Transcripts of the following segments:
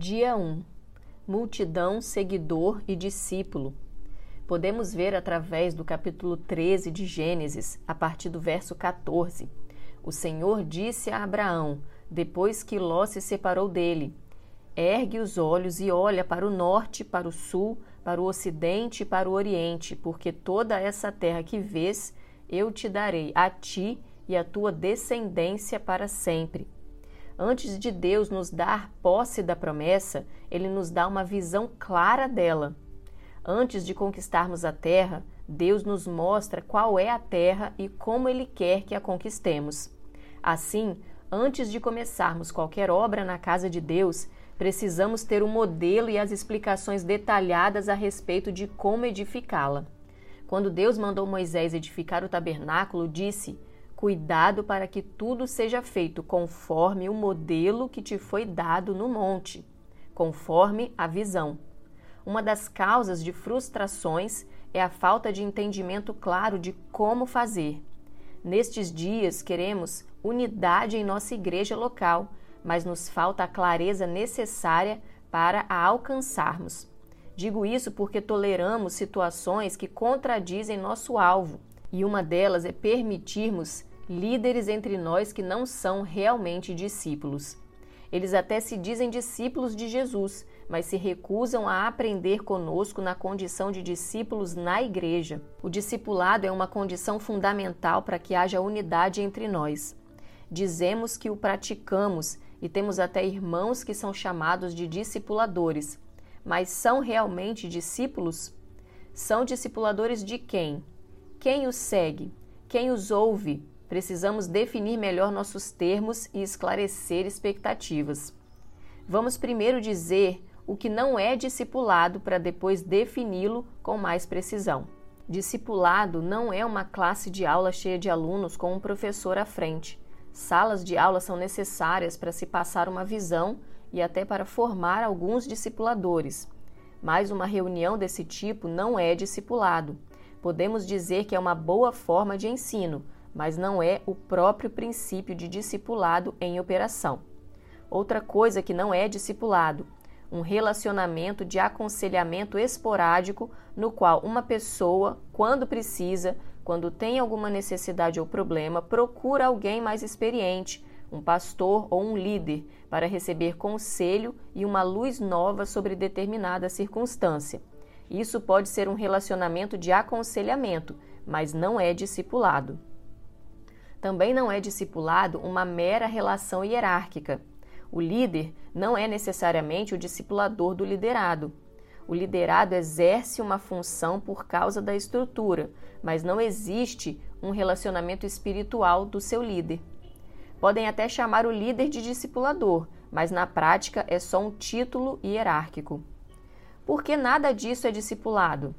Dia 1 Multidão, seguidor e discípulo. Podemos ver através do capítulo 13 de Gênesis, a partir do verso 14. O Senhor disse a Abraão, depois que Ló se separou dele: Ergue os olhos e olha para o norte, para o sul, para o ocidente e para o oriente, porque toda essa terra que vês eu te darei a ti e a tua descendência para sempre Antes de Deus nos dar posse da promessa, ele nos dá uma visão clara dela. Antes de conquistarmos a terra, Deus nos mostra qual é a terra e como ele quer que a conquistemos. Assim, antes de começarmos qualquer obra na casa de Deus, precisamos ter o um modelo e as explicações detalhadas a respeito de como edificá-la. Quando Deus mandou Moisés edificar o tabernáculo, disse: Cuidado para que tudo seja feito conforme o modelo que te foi dado no monte, conforme a visão. Uma das causas de frustrações é a falta de entendimento claro de como fazer. Nestes dias queremos unidade em nossa igreja local, mas nos falta a clareza necessária para a alcançarmos. Digo isso porque toleramos situações que contradizem nosso alvo, e uma delas é permitirmos líderes entre nós que não são realmente discípulos. Eles até se dizem discípulos de Jesus, mas se recusam a aprender conosco na condição de discípulos na igreja. O discipulado é uma condição fundamental para que haja unidade entre nós. Dizemos que o praticamos e temos até irmãos que são chamados de discipuladores, mas são realmente discípulos? São discipuladores de quem? Quem os segue? Quem os ouve? Precisamos definir melhor nossos termos e esclarecer expectativas. Vamos primeiro dizer o que não é discipulado para depois defini-lo com mais precisão. Discipulado não é uma classe de aula cheia de alunos com um professor à frente. Salas de aula são necessárias para se passar uma visão e até para formar alguns discipuladores. Mas uma reunião desse tipo não é discipulado. Podemos dizer que é uma boa forma de ensino, mas não é o próprio princípio de discipulado em operação. Outra coisa que não é discipulado, um relacionamento de aconselhamento esporádico no qual uma pessoa, quando precisa, quando tem alguma necessidade ou problema, procura alguém mais experiente, um pastor ou um líder, para receber conselho e uma luz nova sobre determinada circunstância. Isso pode ser um relacionamento de aconselhamento, mas não é discipulado. Também não é discipulado uma mera relação hierárquica. O líder não é necessariamente o discipulador do liderado. O liderado exerce uma função por causa da estrutura, mas não existe um relacionamento espiritual do seu líder. Podem até chamar o líder de discipulador, mas na prática é só um título hierárquico. Por que nada disso é discipulado?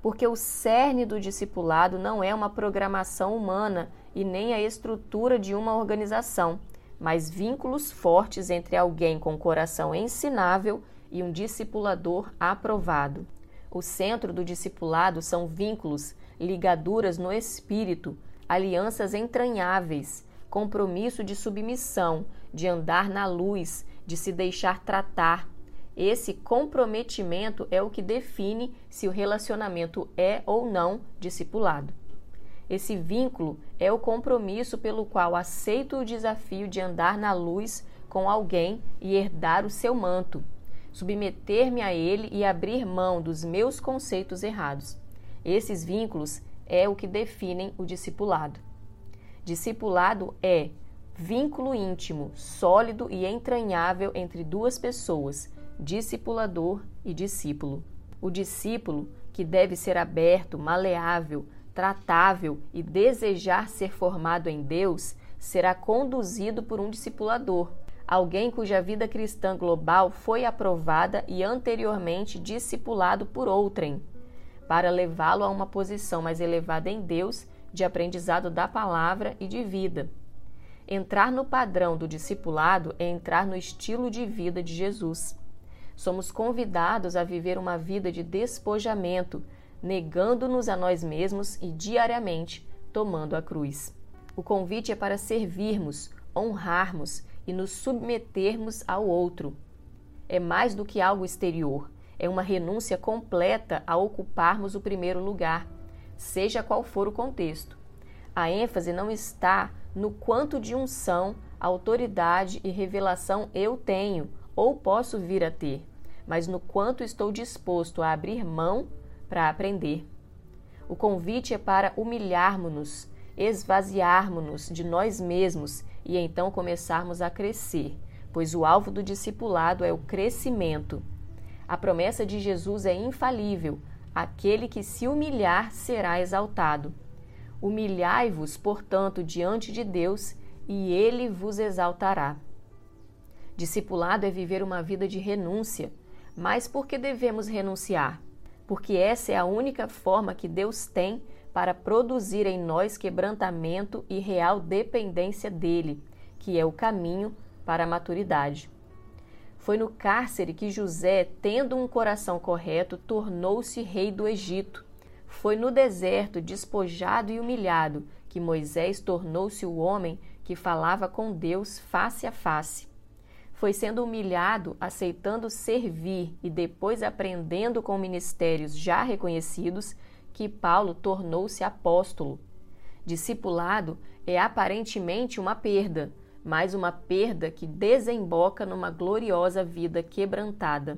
Porque o cerne do discipulado não é uma programação humana e nem a estrutura de uma organização, mas vínculos fortes entre alguém com coração ensinável e um discipulador aprovado. O centro do discipulado são vínculos, ligaduras no espírito, alianças entranháveis, compromisso de submissão, de andar na luz, de se deixar tratar. Esse comprometimento é o que define se o relacionamento é ou não discipulado. Esse vínculo é o compromisso pelo qual aceito o desafio de andar na luz com alguém e herdar o seu manto, submeter-me a ele e abrir mão dos meus conceitos errados. Esses vínculos é o que definem o discipulado. Discipulado é vínculo íntimo, sólido e entranhável entre duas pessoas, discipulador e discípulo. O discípulo, que deve ser aberto, maleável, tratável e desejar ser formado em Deus, será conduzido por um discipulador, alguém cuja vida cristã global foi aprovada e anteriormente discipulado por outrem, para levá-lo a uma posição mais elevada em Deus, de aprendizado da palavra e de vida. Entrar no padrão do discipulado é entrar no estilo de vida de Jesus. Somos convidados a viver uma vida de despojamento, negando-nos a nós mesmos e diariamente tomando a cruz. O convite é para servirmos, honrarmos e nos submetermos ao outro. é mais do que algo exterior, é uma renúncia completa a ocuparmos o primeiro lugar, seja qual for o contexto. A ênfase não está no quanto de unção, autoridade e revelação eu tenho ou posso vir a ter, mas no quanto estou disposto a abrir mão para aprender. O convite é para humilharmos-nos, esvaziarmos-nos de nós mesmos e então começarmos a crescer, pois o alvo do discipulado é o crescimento. A promessa de Jesus é infalível: aquele que se humilhar será exaltado. Humilhai-vos, portanto, diante de Deus, e ele vos exaltará. Discipulado é viver uma vida de renúncia. Mas por que devemos renunciar? Porque essa é a única forma que Deus tem para produzir em nós quebrantamento e real dependência dele, que é o caminho para a maturidade. Foi no cárcere que José, tendo um coração correto, tornou-se rei do Egito. Foi no deserto, despojado e humilhado, que Moisés tornou-se o homem que falava com Deus face a face. Foi sendo humilhado, aceitando servir e depois aprendendo com ministérios já reconhecidos, que Paulo tornou-se apóstolo. Discipulado é aparentemente uma perda, mas uma perda que desemboca numa gloriosa vida quebrantada.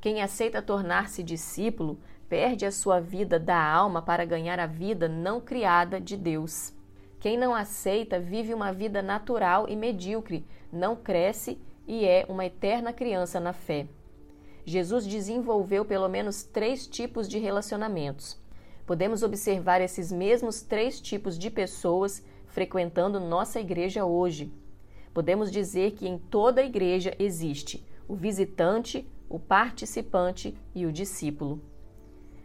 Quem aceita tornar-se discípulo perde a sua vida da alma para ganhar a vida não criada de Deus. Quem não aceita vive uma vida natural e medíocre, não cresce e é uma eterna criança na fé. Jesus desenvolveu pelo menos três tipos de relacionamentos. Podemos observar esses mesmos três tipos de pessoas frequentando nossa igreja hoje. Podemos dizer que em toda igreja existe o visitante, o participante e o discípulo.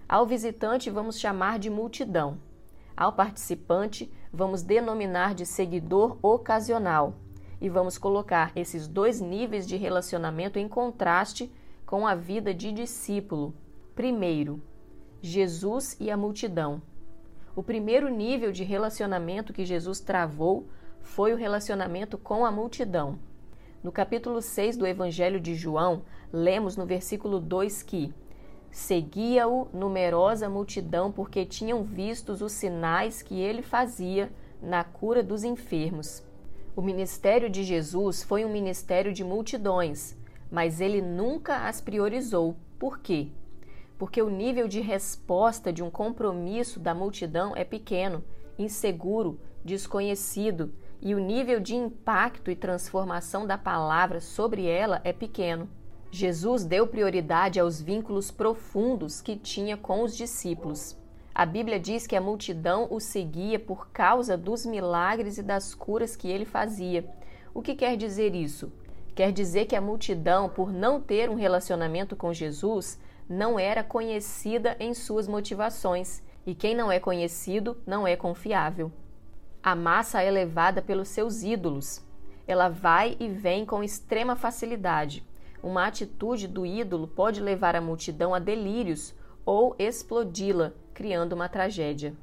Ao visitante vamos chamar de multidão. Ao participante vamos denominar de seguidor ocasional. E vamos colocar esses dois níveis de relacionamento em contraste com a vida de discípulo. Primeiro, Jesus e a multidão. O primeiro nível de relacionamento que Jesus travou foi o relacionamento com a multidão. No capítulo 6 do Evangelho de João, lemos no versículo 2 que seguia-o numerosa multidão porque tinham vistos os sinais que ele fazia na cura dos enfermos. O ministério de Jesus foi um ministério de multidões, mas ele nunca as priorizou. Por quê? porque o nível de resposta de um compromisso da multidão é pequeno, inseguro, desconhecido, e o nível de impacto e transformação da palavra sobre ela é pequeno. Jesus deu prioridade aos vínculos profundos que tinha com os discípulos. A Bíblia diz que a multidão o seguia por causa dos milagres e das curas que ele fazia. O que quer dizer isso? Quer dizer que a multidão, por não ter um relacionamento com Jesus, não era conhecida em suas motivações, e quem não é conhecido não é confiável. A massa é levada pelos seus ídolos. Ela vai e vem com extrema facilidade. Uma atitude do ídolo pode levar a multidão a delírios ou explodi-la, criando uma tragédia.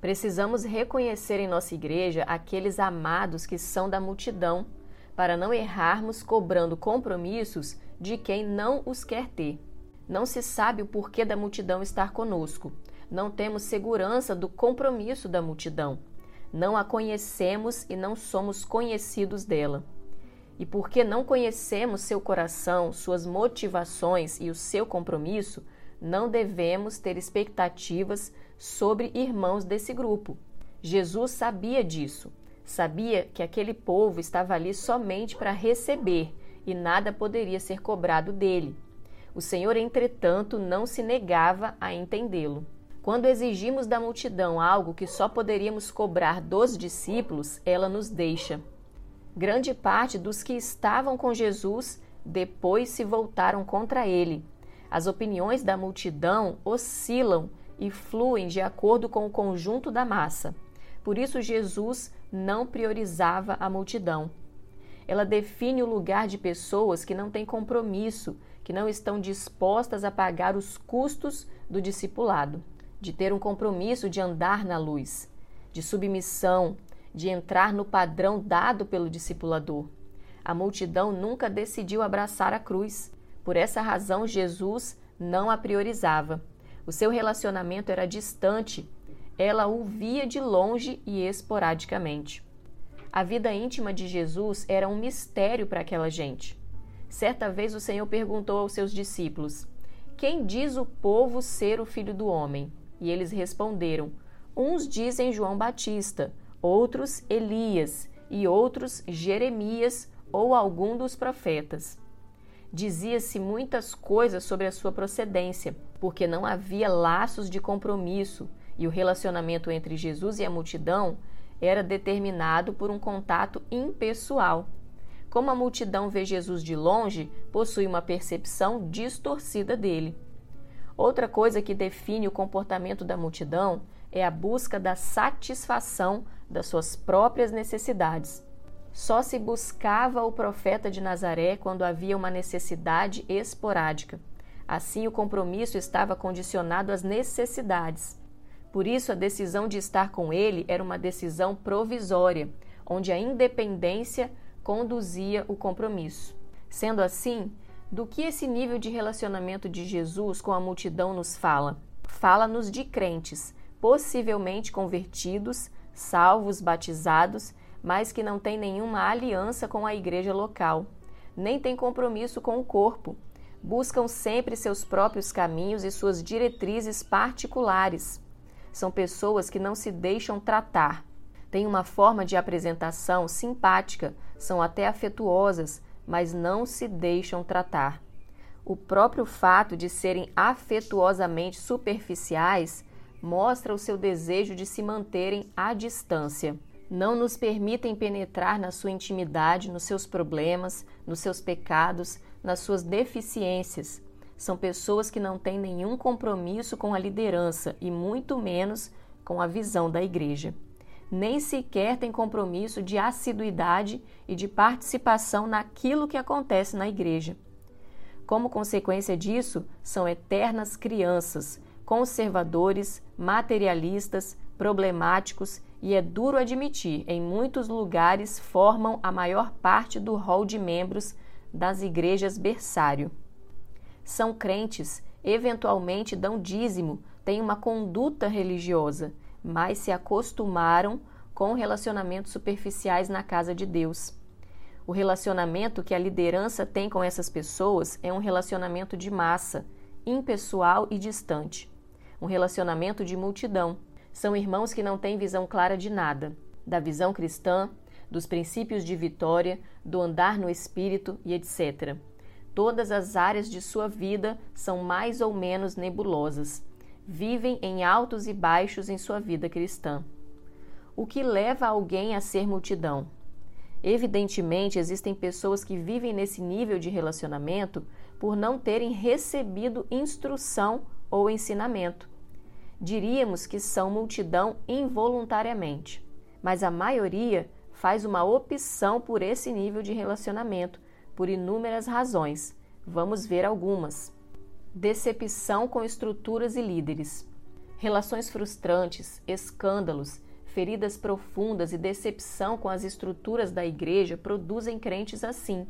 Precisamos reconhecer em nossa igreja aqueles amados que são da multidão, para não errarmos cobrando compromissos de quem não os quer ter. Não se sabe o porquê da multidão estar conosco. Não temos segurança do compromisso da multidão. Não a conhecemos e não somos conhecidos dela. E porque não conhecemos seu coração, suas motivações e o seu compromisso, não devemos ter expectativas sobre irmãos desse grupo. Jesus sabia disso. Sabia que aquele povo estava ali somente para receber e nada poderia ser cobrado dele. O Senhor, entretanto, não se negava a entendê-lo. Quando exigimos da multidão algo que só poderíamos cobrar dos discípulos, ela nos deixa. Grande parte dos que estavam com Jesus depois se voltaram contra ele. As opiniões da multidão oscilam e fluem de acordo com o conjunto da massa. Por isso, Jesus não priorizava a multidão. Ela define o lugar de pessoas que não têm compromisso que não estão dispostas a pagar os custos do discipulado, de ter um compromisso de andar na luz, de submissão, de entrar no padrão dado pelo discipulador. A multidão nunca decidiu abraçar a cruz. Por essa razão, Jesus não a priorizava. O seu relacionamento era distante. Ela o via de longe e esporadicamente. A vida íntima de Jesus era um mistério para aquela gente. Certa vez o Senhor perguntou aos seus discípulos: Quem diz o povo ser o filho do homem? E eles responderam: Uns dizem João Batista, outros Elias, e outros Jeremias ou algum dos profetas. Dizia-se muitas coisas sobre a sua procedência, porque não havia laços de compromisso e o relacionamento entre Jesus e a multidão era determinado por um contato impessoal. Como a multidão vê Jesus de longe, possui uma percepção distorcida dele. Outra coisa que define o comportamento da multidão é a busca da satisfação das suas próprias necessidades. Só se buscava o profeta de Nazaré quando havia uma necessidade esporádica. Assim, o compromisso estava condicionado às necessidades. Por isso, a decisão de estar com ele era uma decisão provisória, onde a independência conduzia o compromisso. Sendo assim, do que esse nível de relacionamento de Jesus com a multidão nos fala? Fala-nos de crentes, possivelmente convertidos, salvos, batizados, mas que não têm nenhuma aliança com a igreja local, nem têm compromisso com o corpo. Buscam sempre seus próprios caminhos e suas diretrizes particulares são pessoas que não se deixam tratar. Têm uma forma de apresentação simpática, são até afetuosas, mas não se deixam tratar. O próprio fato de serem afetuosamente superficiais mostra o seu desejo de se manterem à distância. Não nos permitem penetrar na sua intimidade, nos seus problemas, nos seus pecados, nas suas deficiências são pessoas que não têm nenhum compromisso com a liderança e muito menos com a visão da igreja. Nem sequer têm compromisso de assiduidade e de participação naquilo que acontece na igreja. Como consequência disso, são eternas crianças, conservadores, materialistas, problemáticos e é duro admitir, em muitos lugares formam a maior parte do rol de membros das igrejas berçário são crentes, eventualmente dão dízimo, têm uma conduta religiosa, mas se acostumaram com relacionamentos superficiais na casa de Deus. O relacionamento que a liderança tem com essas pessoas é um relacionamento de massa, impessoal e distante. Um relacionamento de multidão. São irmãos que não têm visão clara de nada, da visão cristã, dos princípios de vitória, do andar no espírito e etc. Todas as áreas de sua vida são mais ou menos nebulosas. Vivem em altos e baixos em sua vida cristã. O que leva alguém a ser multidão? Evidentemente, existem pessoas que vivem nesse nível de relacionamento por não terem recebido instrução ou ensinamento. Diríamos que são multidão involuntariamente, mas a maioria faz uma opção por esse nível de relacionamento por inúmeras razões. Vamos ver algumas. Decepção com estruturas e líderes. Relações frustrantes, escândalos, feridas profundas e decepção com as estruturas da igreja produzem crentes assim,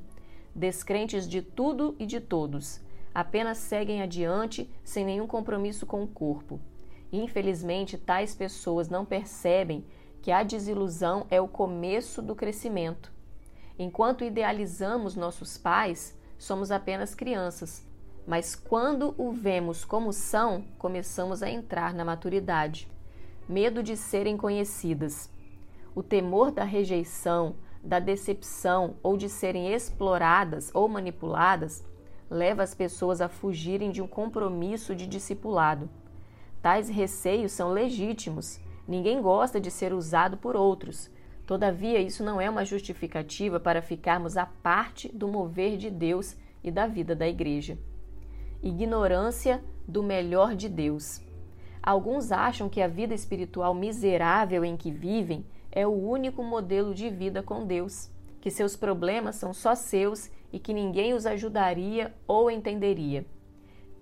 descrentes de tudo e de todos, apenas seguem adiante sem nenhum compromisso com o corpo. Infelizmente, tais pessoas não percebem que a desilusão é o começo do crescimento. Enquanto idealizamos nossos pais, somos apenas crianças, mas quando o vemos como são, começamos a entrar na maturidade. Medo de serem conhecidas. O temor da rejeição, da decepção ou de serem exploradas ou manipuladas leva as pessoas a fugirem de um compromisso de discipulado. Tais receios são legítimos. Ninguém gosta de ser usado por outros, Todavia, isso não é uma justificativa para ficarmos à parte do mover de Deus e da vida da igreja. Ignorância do melhor de Deus. Alguns acham que a vida espiritual miserável em que vivem é o único modelo de vida com Deus, que seus problemas são só seus e que ninguém os ajudaria ou entenderia.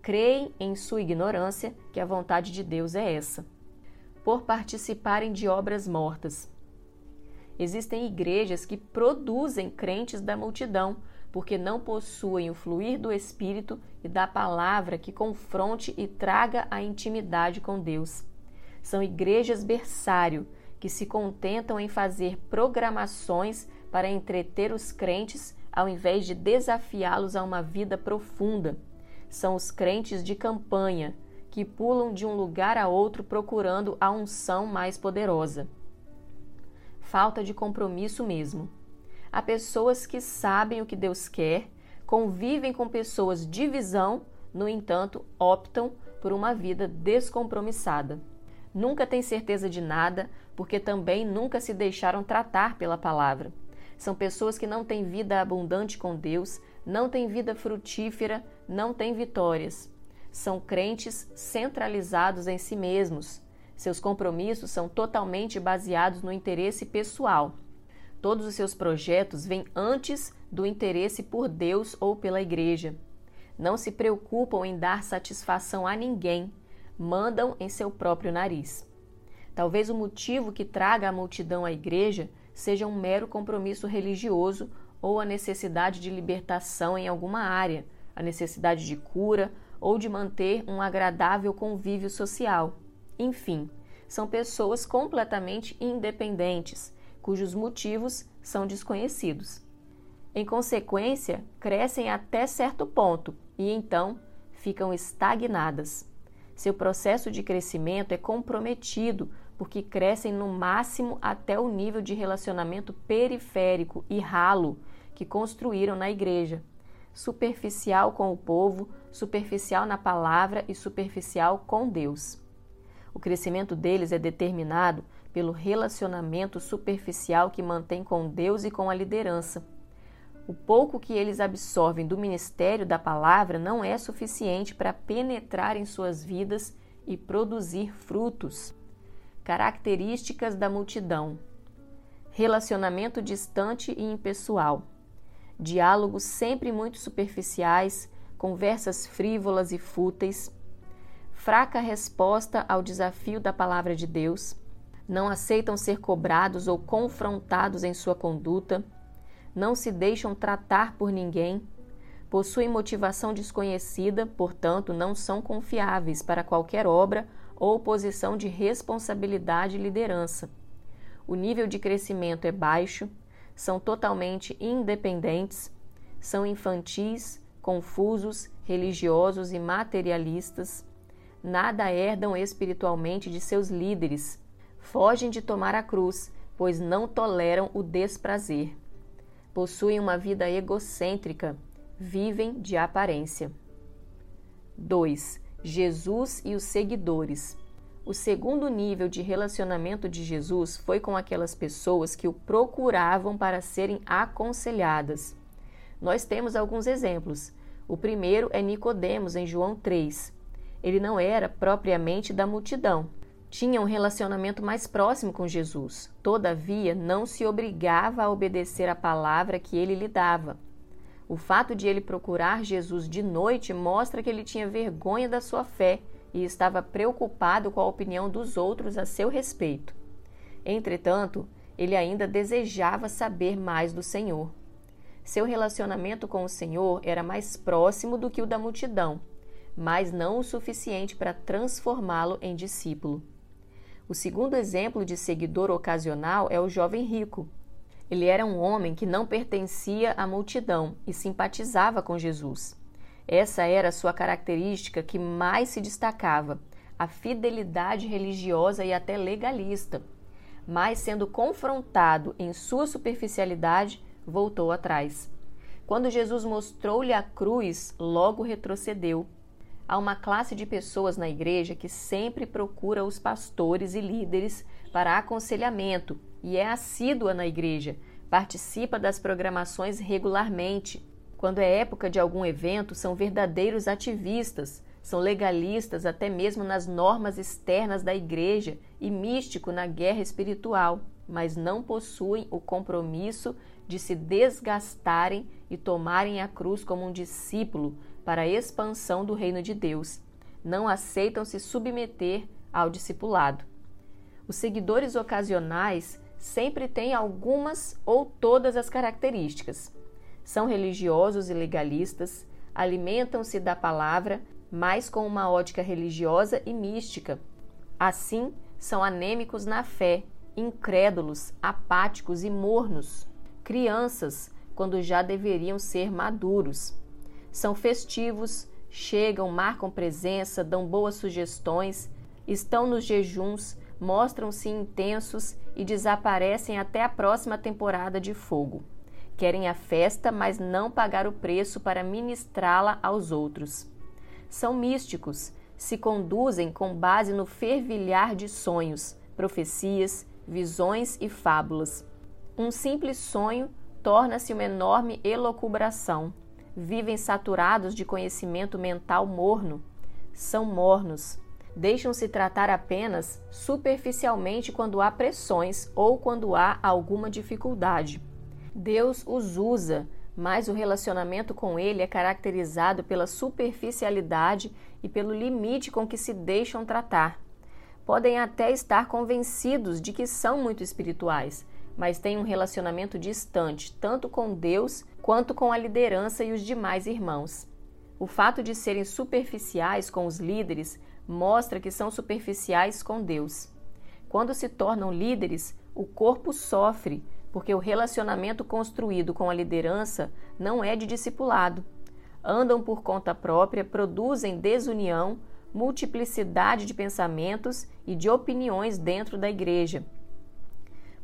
Creem em sua ignorância que a vontade de Deus é essa. Por participarem de obras mortas Existem igrejas que produzem crentes da multidão, porque não possuem o fluir do Espírito e da palavra que confronte e traga a intimidade com Deus. São igrejas berçário que se contentam em fazer programações para entreter os crentes ao invés de desafiá-los a uma vida profunda. São os crentes de campanha que pulam de um lugar a outro procurando a unção mais poderosa falta de compromisso mesmo. Há pessoas que sabem o que Deus quer, convivem com pessoas de visão, no entanto, optam por uma vida descompromissada. Nunca têm certeza de nada, porque também nunca se deixaram tratar pela palavra. São pessoas que não têm vida abundante com Deus, não têm vida frutífera, não têm vitórias. São crentes centralizados em si mesmos, seus compromissos são totalmente baseados no interesse pessoal. Todos os seus projetos vêm antes do interesse por Deus ou pela igreja. Não se preocupam em dar satisfação a ninguém, mandam em seu próprio nariz. Talvez o motivo que traga a multidão à igreja seja um mero compromisso religioso ou a necessidade de libertação em alguma área, a necessidade de cura ou de manter um agradável convívio social. Enfim, são pessoas completamente independentes, cujos motivos são desconhecidos. Em consequência, crescem até certo ponto e então ficam estagnadas. Seu processo de crescimento é comprometido porque crescem no máximo até o nível de relacionamento periférico e ralo que construíram na igreja. Superficial com o povo, superficial na palavra e superficial com Deus. O crescimento deles é determinado pelo relacionamento superficial que mantém com Deus e com a liderança. O pouco que eles absorvem do ministério da palavra não é suficiente para penetrar em suas vidas e produzir frutos. Características da multidão: relacionamento distante e impessoal, diálogos sempre muito superficiais, conversas frívolas e fúteis fraca resposta ao desafio da palavra de Deus, não aceitam ser cobrados ou confrontados em sua conduta, não se deixam tratar por ninguém, possuem motivação desconhecida, portanto, não são confiáveis para qualquer obra ou posição de responsabilidade e liderança. O nível de crescimento é baixo, são totalmente independentes, são infantis, confusos, religiosos e materialistas nada herdam espiritualmente de seus líderes. Fogem de tomar a cruz, pois não toleram o desprazer. Possuem uma vida egocêntrica, vivem de aparência. 2. Jesus e os seguidores. O segundo nível de relacionamento de Jesus foi com aquelas pessoas que o procuravam para serem aconselhadas. Nós temos alguns exemplos. O primeiro é Nicodemos em João 3. Ele não era propriamente da multidão. Tinha um relacionamento mais próximo com Jesus. Todavia, não se obrigava a obedecer a palavra que ele lhe dava. O fato de ele procurar Jesus de noite mostra que ele tinha vergonha da sua fé e estava preocupado com a opinião dos outros a seu respeito. Entretanto, ele ainda desejava saber mais do Senhor. Seu relacionamento com o Senhor era mais próximo do que o da multidão mas não o suficiente para transformá-lo em discípulo. O segundo exemplo de seguidor ocasional é o jovem rico. Ele era um homem que não pertencia à multidão e simpatizava com Jesus. Essa era a sua característica que mais se destacava, a fidelidade religiosa e até legalista. Mas, sendo confrontado em sua superficialidade, voltou atrás. Quando Jesus mostrou-lhe a cruz, logo retrocedeu Há uma classe de pessoas na igreja que sempre procura os pastores e líderes para aconselhamento e é assídua na igreja, participa das programações regularmente. Quando é época de algum evento, são verdadeiros ativistas, são legalistas até mesmo nas normas externas da igreja e místico na guerra espiritual, mas não possuem o compromisso de se desgastarem e tomarem a cruz como um discípulo para a expansão do reino de Deus. Não aceitam se submeter ao discipulado. Os seguidores ocasionais sempre têm algumas ou todas as características. São religiosos e legalistas, alimentam-se da palavra, mas com uma ótica religiosa e mística. Assim, são anêmicos na fé, incrédulos, apáticos e mornos, crianças, quando já deveriam ser maduros. São festivos, chegam, marcam presença, dão boas sugestões, estão nos jejuns, mostram-se intensos e desaparecem até a próxima temporada de fogo. Querem a festa, mas não pagar o preço para ministrá-la aos outros. São místicos, se conduzem com base no fervilhar de sonhos, profecias, visões e fábulas. Um simples sonho torna-se uma enorme elocubração. Vivem saturados de conhecimento mental morno. São mornos. Deixam-se tratar apenas superficialmente quando há pressões ou quando há alguma dificuldade. Deus os usa, mas o relacionamento com Ele é caracterizado pela superficialidade e pelo limite com que se deixam tratar. Podem até estar convencidos de que são muito espirituais, mas têm um relacionamento distante, tanto com Deus quanto com a liderança e os demais irmãos. O fato de serem superficiais com os líderes mostra que são superficiais com Deus. Quando se tornam líderes, o corpo sofre, porque o relacionamento construído com a liderança não é de discipulado. Andam por conta própria, produzem desunião, multiplicidade de pensamentos e de opiniões dentro da igreja.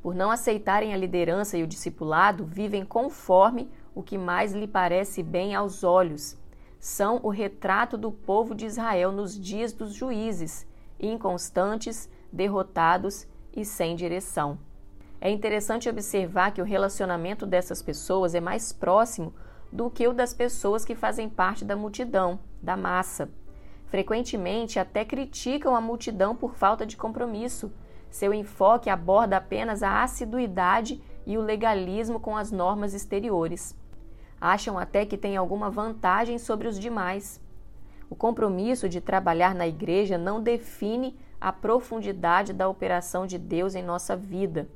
Por não aceitarem a liderança e o discipulado, vivem conforme o que mais lhe parece bem aos olhos. São o retrato do povo de Israel nos dias dos juízes, inconstantes, derrotados e sem direção. É interessante observar que o relacionamento dessas pessoas é mais próximo do que o das pessoas que fazem parte da multidão, da massa. Frequentemente até criticam a multidão por falta de compromisso. Seu enfoque aborda apenas a assiduidade e o legalismo com as normas exteriores. Acham até que têm alguma vantagem sobre os demais. O compromisso de trabalhar na igreja não define a profundidade da operação de Deus em nossa vida.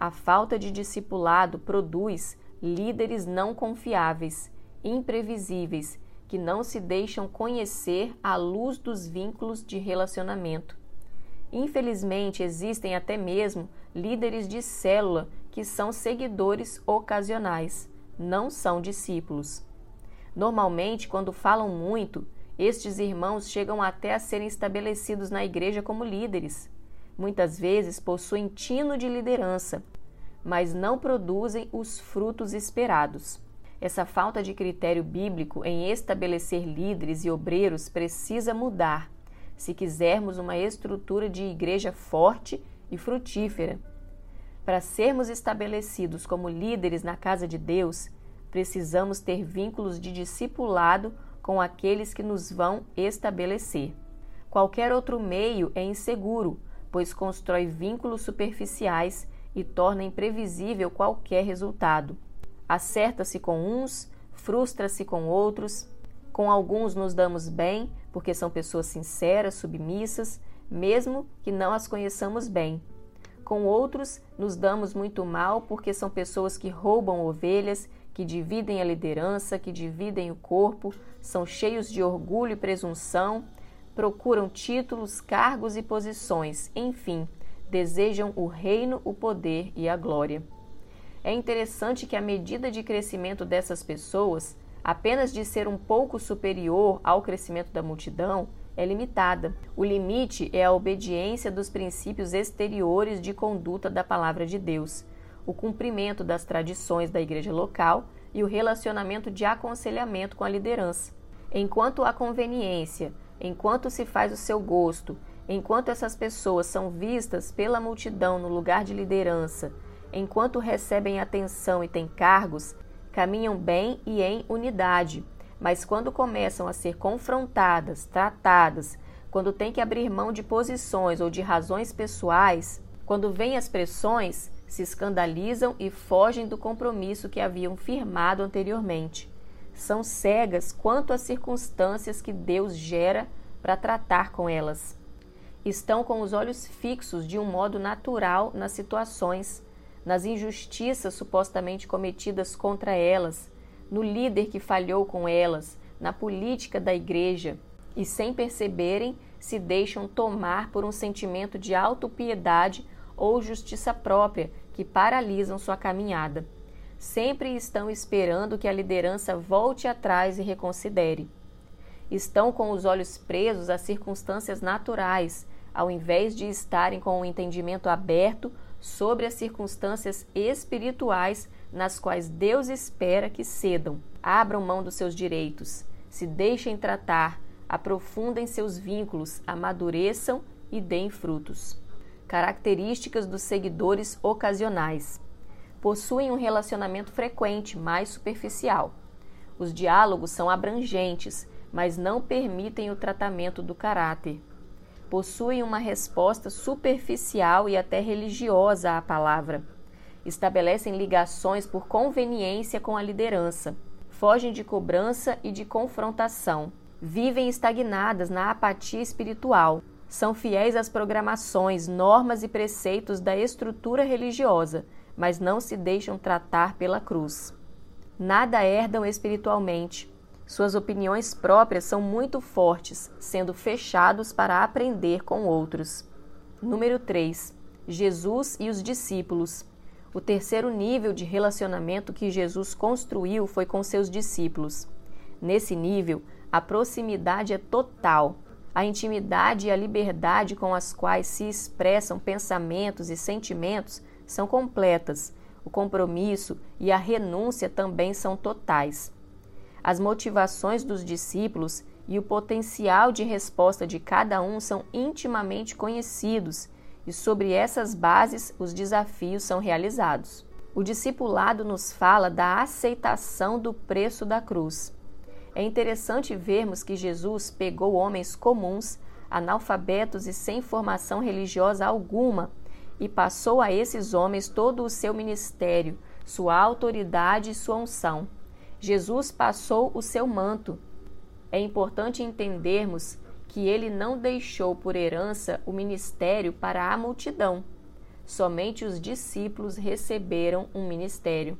A falta de discipulado produz líderes não confiáveis, imprevisíveis, que não se deixam conhecer à luz dos vínculos de relacionamento. Infelizmente, existem até mesmo líderes de célula que são seguidores ocasionais, não são discípulos. Normalmente, quando falam muito, estes irmãos chegam até a serem estabelecidos na igreja como líderes muitas vezes possuem tino de liderança, mas não produzem os frutos esperados. Essa falta de critério bíblico em estabelecer líderes e obreiros precisa mudar, se quisermos uma estrutura de igreja forte e frutífera. Para sermos estabelecidos como líderes na casa de Deus, precisamos ter vínculos de discipulado com aqueles que nos vão estabelecer. Qualquer outro meio é inseguro, pois constrói vínculos superficiais e torna imprevisível qualquer resultado. Acerta-se com uns, frustra-se com outros. Com alguns nos damos bem, porque são pessoas sinceras, submissas, mesmo que não as conheçamos bem. Com outros, nos damos muito mal, porque são pessoas que roubam ovelhas, que dividem a liderança, que dividem o corpo, são cheios de orgulho e presunção procuram títulos, cargos e posições, enfim, desejam o reino, o poder e a glória. É interessante que a medida de crescimento dessas pessoas, apenas de ser um pouco superior ao crescimento da multidão, é limitada. O limite é a obediência dos princípios exteriores de conduta da palavra de Deus, o cumprimento das tradições da igreja local e o relacionamento de aconselhamento com a liderança. Enquanto a conveniência enquanto se faz o seu gosto, enquanto essas pessoas são vistas pela multidão no lugar de liderança, enquanto recebem atenção e têm cargos, caminham bem e em unidade. Mas quando começam a ser confrontadas, tratadas, quando têm que abrir mão de posições ou de razões pessoais, quando vêm as pressões, se escandalizam e fogem do compromisso que haviam firmado anteriormente são cegas quanto às circunstâncias que Deus gera para tratar com elas. Estão com os olhos fixos de um modo natural nas situações, nas injustiças supostamente cometidas contra elas, no líder que falhou com elas, na política da igreja, e sem perceberem, se deixam tomar por um sentimento de autopiedade ou justiça própria que paralisam sua caminhada. Sempre estão esperando que a liderança volte atrás e reconsidere. Estão com os olhos presos às circunstâncias naturais, ao invés de estarem com o um entendimento aberto sobre as circunstâncias espirituais nas quais Deus espera que cedam, abram mão dos seus direitos, se deixem tratar, aprofundem seus vínculos, amadureçam e deem frutos. Características dos seguidores ocasionais: possuem um relacionamento frequente, mais superficial. Os diálogos são abrangentes, mas não permitem o tratamento do caráter possuem uma resposta superficial e até religiosa à palavra. Estabelecem ligações por conveniência com a liderança. Fogem de cobrança e de confrontação. Vivem estagnadas na apatia espiritual. São fiéis às programações, normas e preceitos da estrutura religiosa, mas não se deixam tratar pela cruz. Nada herdam espiritualmente, suas opiniões próprias são muito fortes, sendo fechados para aprender com outros. Número 3. Jesus e os discípulos. O terceiro nível de relacionamento que Jesus construiu foi com seus discípulos. Nesse nível, a proximidade é total. A intimidade e a liberdade com as quais se expressam pensamentos e sentimentos são completas. O compromisso e a renúncia também são totais as motivações dos discípulos e o potencial de resposta de cada um são intimamente conhecidos e sobre essas bases os desafios são realizados. O discipulado nos fala da aceitação do preço da cruz. É interessante vermos que Jesus pegou homens comuns, analfabetos e sem formação religiosa alguma e passou a esses homens todo o seu ministério, sua autoridade e sua unção. Jesus passou o seu manto. É importante entendermos que ele não deixou por herança o ministério para a multidão. Somente os discípulos receberam um ministério.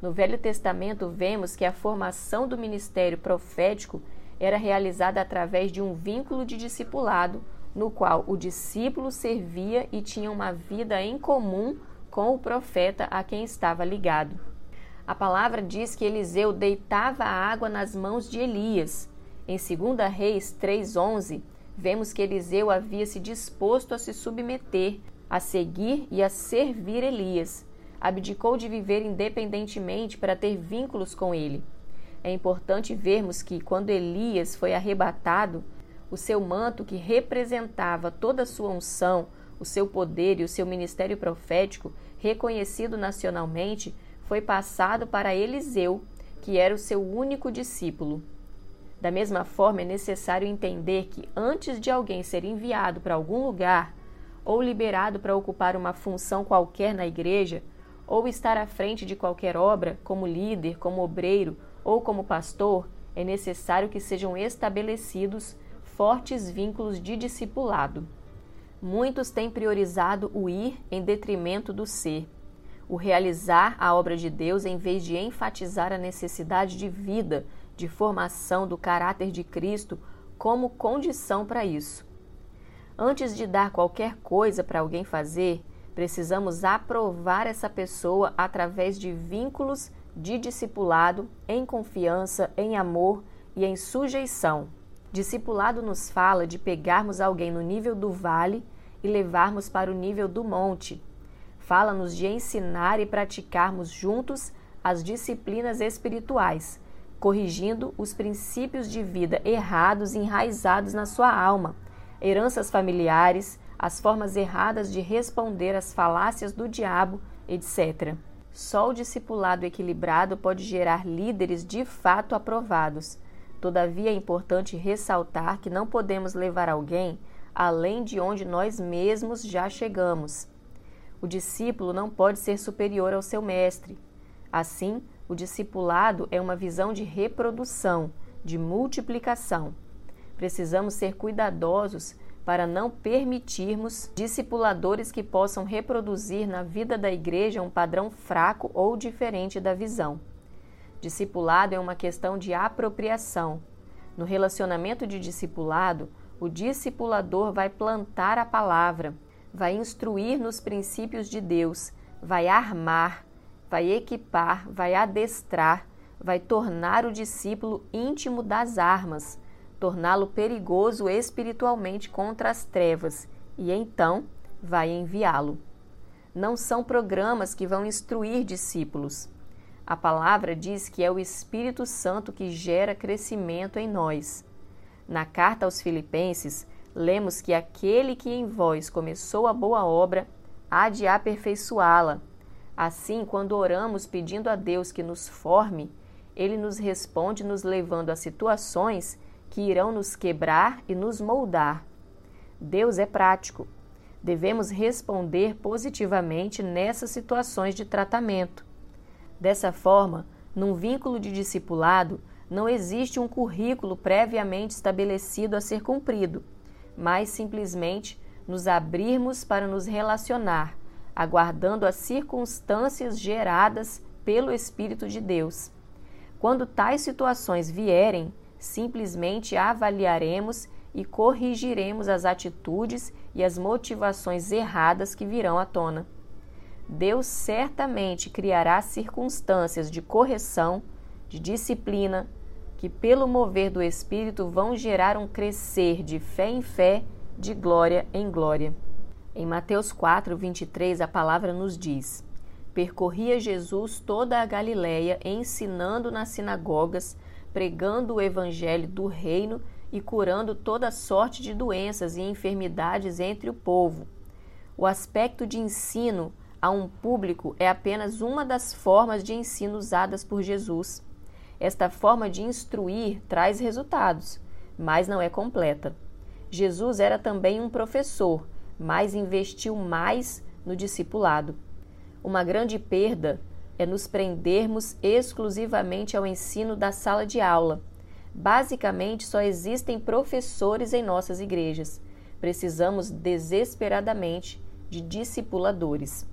No Velho Testamento, vemos que a formação do ministério profético era realizada através de um vínculo de discipulado, no qual o discípulo servia e tinha uma vida em comum com o profeta a quem estava ligado. A palavra diz que Eliseu deitava a água nas mãos de Elias. Em 2 Reis 3:11, vemos que Eliseu havia se disposto a se submeter, a seguir e a servir Elias. Abdicou de viver independentemente para ter vínculos com ele. É importante vermos que, quando Elias foi arrebatado, o seu manto, que representava toda a sua unção, o seu poder e o seu ministério profético, reconhecido nacionalmente, foi passado para Eliseu, que era o seu único discípulo. Da mesma forma, é necessário entender que antes de alguém ser enviado para algum lugar, ou liberado para ocupar uma função qualquer na igreja, ou estar à frente de qualquer obra, como líder, como obreiro ou como pastor, é necessário que sejam estabelecidos fortes vínculos de discipulado. Muitos têm priorizado o ir em detrimento do ser o realizar a obra de Deus em vez de enfatizar a necessidade de vida, de formação do caráter de Cristo como condição para isso. Antes de dar qualquer coisa para alguém fazer, precisamos aprovar essa pessoa através de vínculos de discipulado, em confiança, em amor e em sujeição. Discipulado nos fala de pegarmos alguém no nível do vale e levarmos para o nível do monte, Fala-nos de ensinar e praticarmos juntos as disciplinas espirituais, corrigindo os princípios de vida errados enraizados na sua alma, heranças familiares, as formas erradas de responder às falácias do diabo, etc. Só o discipulado equilibrado pode gerar líderes de fato aprovados. Todavia, é importante ressaltar que não podemos levar alguém além de onde nós mesmos já chegamos. O discípulo não pode ser superior ao seu mestre. Assim, o discipulado é uma visão de reprodução, de multiplicação. Precisamos ser cuidadosos para não permitirmos discipuladores que possam reproduzir na vida da igreja um padrão fraco ou diferente da visão. Discipulado é uma questão de apropriação. No relacionamento de discipulado, o discipulador vai plantar a palavra, vai instruir nos princípios de Deus, vai armar, vai equipar, vai adestrar, vai tornar o discípulo íntimo das armas torná-lo perigoso espiritualmente contra as trevas e então vai enviá-lo. Não são programas que vão instruir discípulos. A palavra diz que é o Espírito Santo que gera crescimento em nós. Na carta aos Filipenses, lemos que aquele que em vós começou a boa obra há de aperfeiçoá-la. Assim, quando oramos pedindo a Deus que nos forme, ele nos responde nos levando a situações que irão nos quebrar e nos moldar. Deus é prático. Devemos responder positivamente nessas situações de tratamento. Dessa forma, num vínculo de discipulado, não existe um currículo previamente estabelecido a ser cumprido, mas simplesmente nos abrirmos para nos relacionar, aguardando as circunstâncias geradas pelo Espírito de Deus. Quando tais situações vierem, simplesmente avaliaremos e corrigiremos as atitudes e as motivações erradas que virão à tona. Deus certamente criará circunstâncias de correção, de disciplina, que, pelo mover do Espírito, vão gerar um crescer de fé em fé, de glória em glória. Em Mateus 4, 23, a palavra nos diz: Percorria Jesus toda a Galiléia, ensinando nas sinagogas, pregando o evangelho do reino e curando toda sorte de doenças e enfermidades entre o povo. O aspecto de ensino a um público é apenas uma das formas de ensino usadas por Jesus. Esta forma de instruir traz resultados, mas não é completa. Jesus era também um professor, mas investiu mais no discipulado. Uma grande perda é nos prendermos exclusivamente ao ensino da sala de aula. Basicamente, só existem professores em nossas igrejas. Precisamos desesperadamente de discipuladores.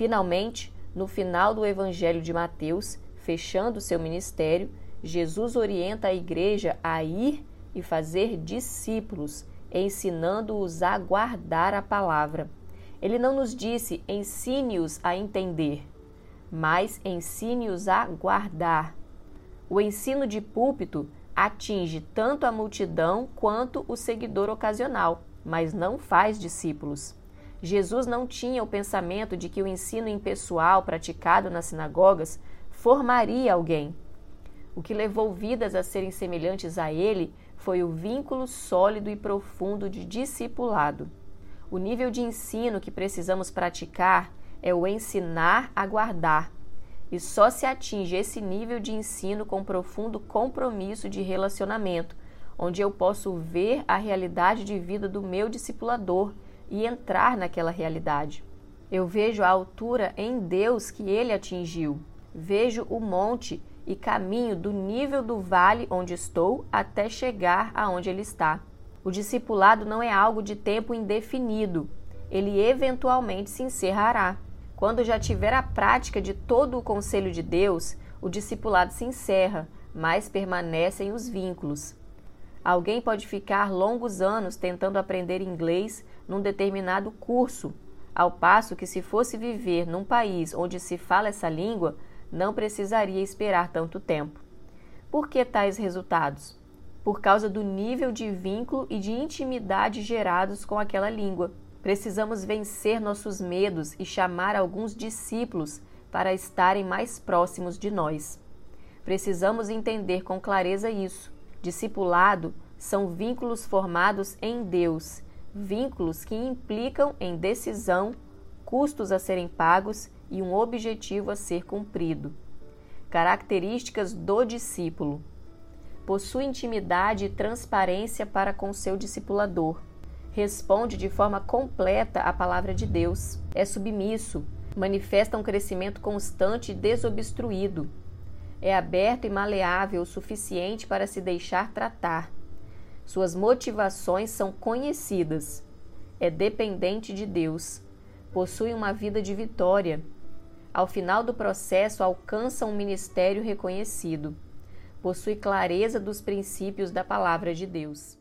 Finalmente, no final do Evangelho de Mateus, fechando seu ministério, Jesus orienta a igreja a ir e fazer discípulos, ensinando-os a guardar a palavra. Ele não nos disse ensine-os a entender, mas ensine-os a guardar. O ensino de púlpito atinge tanto a multidão quanto o seguidor ocasional, mas não faz discípulos. Jesus não tinha o pensamento de que o ensino impessoal praticado nas sinagogas formaria alguém. O que levou vidas a serem semelhantes a ele foi o vínculo sólido e profundo de discipulado. O nível de ensino que precisamos praticar é o ensinar a guardar. E só se atinge esse nível de ensino com profundo compromisso de relacionamento, onde eu posso ver a realidade de vida do meu discipulador e entrar naquela realidade. Eu vejo a altura em Deus que ele atingiu. Vejo o monte e caminho do nível do vale onde estou até chegar aonde ele está. O discipulado não é algo de tempo indefinido, ele eventualmente se encerrará. Quando já tiver a prática de todo o conselho de Deus, o discipulado se encerra, mas permanecem os vínculos. Alguém pode ficar longos anos tentando aprender inglês num determinado curso, ao passo que, se fosse viver num país onde se fala essa língua, não precisaria esperar tanto tempo. Por que tais resultados? Por causa do nível de vínculo e de intimidade gerados com aquela língua. Precisamos vencer nossos medos e chamar alguns discípulos para estarem mais próximos de nós. Precisamos entender com clareza isso. Discipulado são vínculos formados em Deus, vínculos que implicam em decisão, custos a serem pagos e um objetivo a ser cumprido. Características do discípulo: possui intimidade e transparência para com seu discipulador. Responde de forma completa à palavra de Deus, é submisso, manifesta um crescimento constante e desobstruído, é aberto e maleável o suficiente para se deixar tratar, Suas motivações são conhecidas. É dependente de Deus. Possui uma vida de vitória. Ao final do processo, alcança um ministério reconhecido. Possui clareza dos princípios da palavra de Deus.